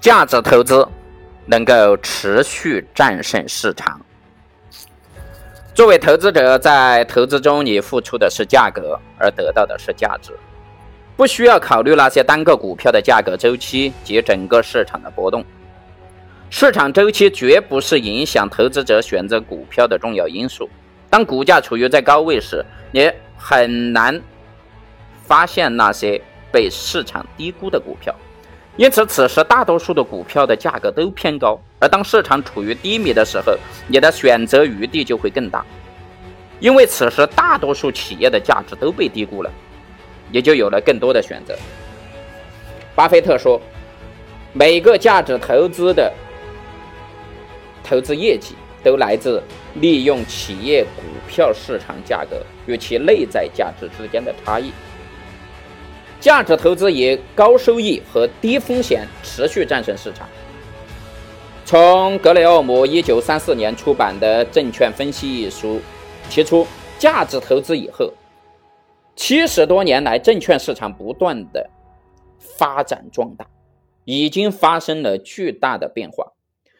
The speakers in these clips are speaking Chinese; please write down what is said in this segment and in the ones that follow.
价值投资能够持续战胜市场。作为投资者，在投资中，你付出的是价格，而得到的是价值，不需要考虑那些单个股票的价格周期及整个市场的波动。市场周期绝不是影响投资者选择股票的重要因素。当股价处于在高位时，你很难发现那些被市场低估的股票。因此，此时大多数的股票的价格都偏高。而当市场处于低迷的时候，你的选择余地就会更大，因为此时大多数企业的价值都被低估了，也就有了更多的选择。巴菲特说：“每个价值投资的投资业绩都来自利用企业股票市场价格与其内在价值之间的差异。”价值投资以高收益和低风险持续战胜市场。从格雷厄姆一九三四年出版的《证券分析》一书提出，价值投资以后，七十多年来，证券市场不断的发展壮大，已经发生了巨大的变化。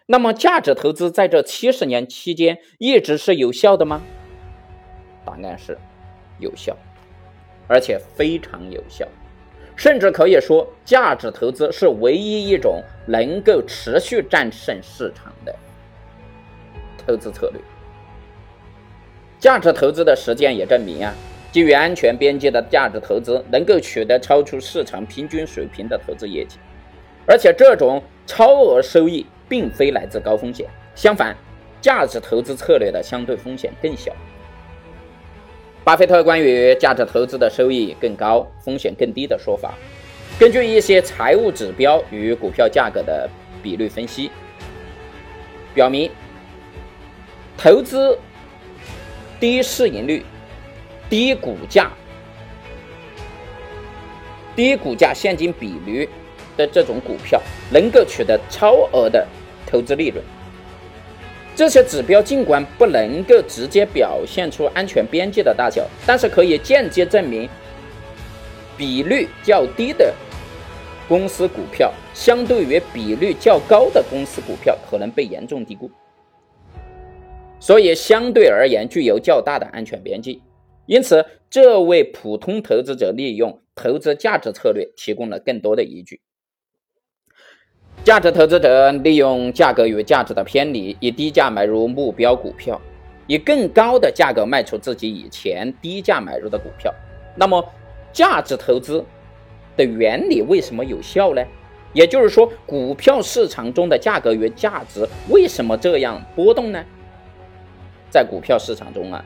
那么，价值投资在这七十年期间一直是有效的吗？答案是有效，而且非常有效。甚至可以说，价值投资是唯一一种能够持续战胜市场的投资策略。价值投资的实践也证明啊，基于安全边际的价值投资能够取得超出市场平均水平的投资业绩，而且这种超额收益并非来自高风险，相反，价值投资策略的相对风险更小。巴菲特关于价值投资的收益更高、风险更低的说法，根据一些财务指标与股票价格的比率分析，表明投资低市盈率、低股价、低股价现金比率的这种股票，能够取得超额的投资利润。这些指标尽管不能够直接表现出安全边际的大小，但是可以间接证明，比率较低的公司股票，相对于比率较高的公司股票，可能被严重低估，所以相对而言具有较大的安全边际。因此，这为普通投资者利用投资价值策略提供了更多的依据。价值投资者利用价格与价值的偏离，以低价买入目标股票，以更高的价格卖出自己以前低价买入的股票。那么，价值投资的原理为什么有效呢？也就是说，股票市场中的价格与价值为什么这样波动呢？在股票市场中啊，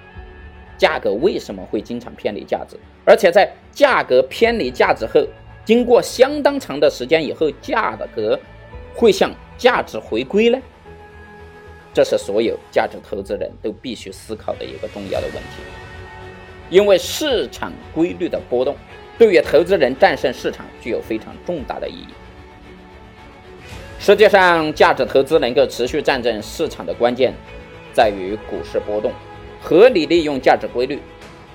价格为什么会经常偏离价值？而且在价格偏离价值后，经过相当长的时间以后，价格。会向价值回归呢？这是所有价值投资人都必须思考的一个重要的问题。因为市场规律的波动，对于投资人战胜市场具有非常重大的意义。实际上，价值投资能够持续战胜市场的关键，在于股市波动，合理利用价值规律。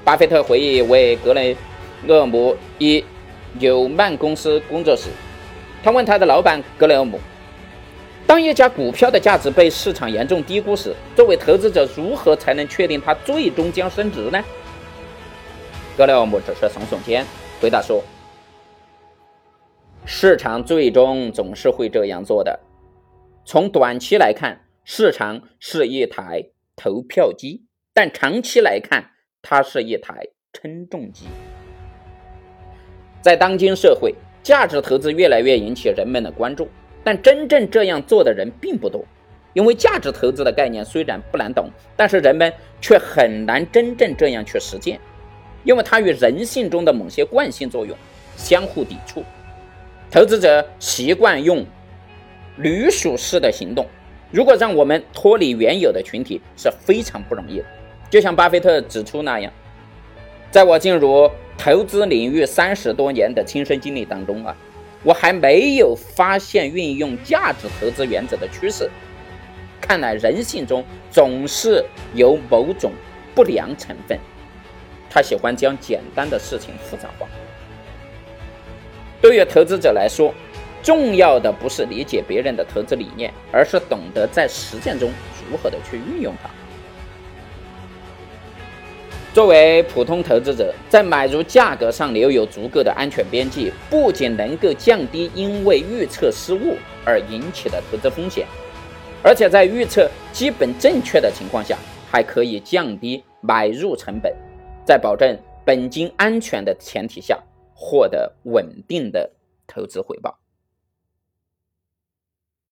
巴菲特回忆为格雷厄姆以纽曼公司工作时。他问他的老板格雷厄姆：“当一家股票的价值被市场严重低估时，作为投资者如何才能确定它最终将升值呢？”格雷厄姆只是耸耸肩，回答说：“市场最终总是会这样做的。从短期来看，市场是一台投票机；但长期来看，它是一台称重机。在当今社会。”价值投资越来越引起人们的关注，但真正这样做的人并不多。因为价值投资的概念虽然不难懂，但是人们却很难真正这样去实践，因为它与人性中的某些惯性作用相互抵触。投资者习惯用驴鼠式的行动，如果让我们脱离原有的群体是非常不容易的。就像巴菲特指出那样，在我进入。投资领域三十多年的亲身经历当中啊，我还没有发现运用价值投资原则的趋势。看来人性中总是有某种不良成分，他喜欢将简单的事情复杂化。对于投资者来说，重要的不是理解别人的投资理念，而是懂得在实践中如何的去运用它。作为普通投资者，在买入价格上留有足够的安全边际，不仅能够降低因为预测失误而引起的投资风险，而且在预测基本正确的情况下，还可以降低买入成本，在保证本金安全的前提下，获得稳定的投资回报。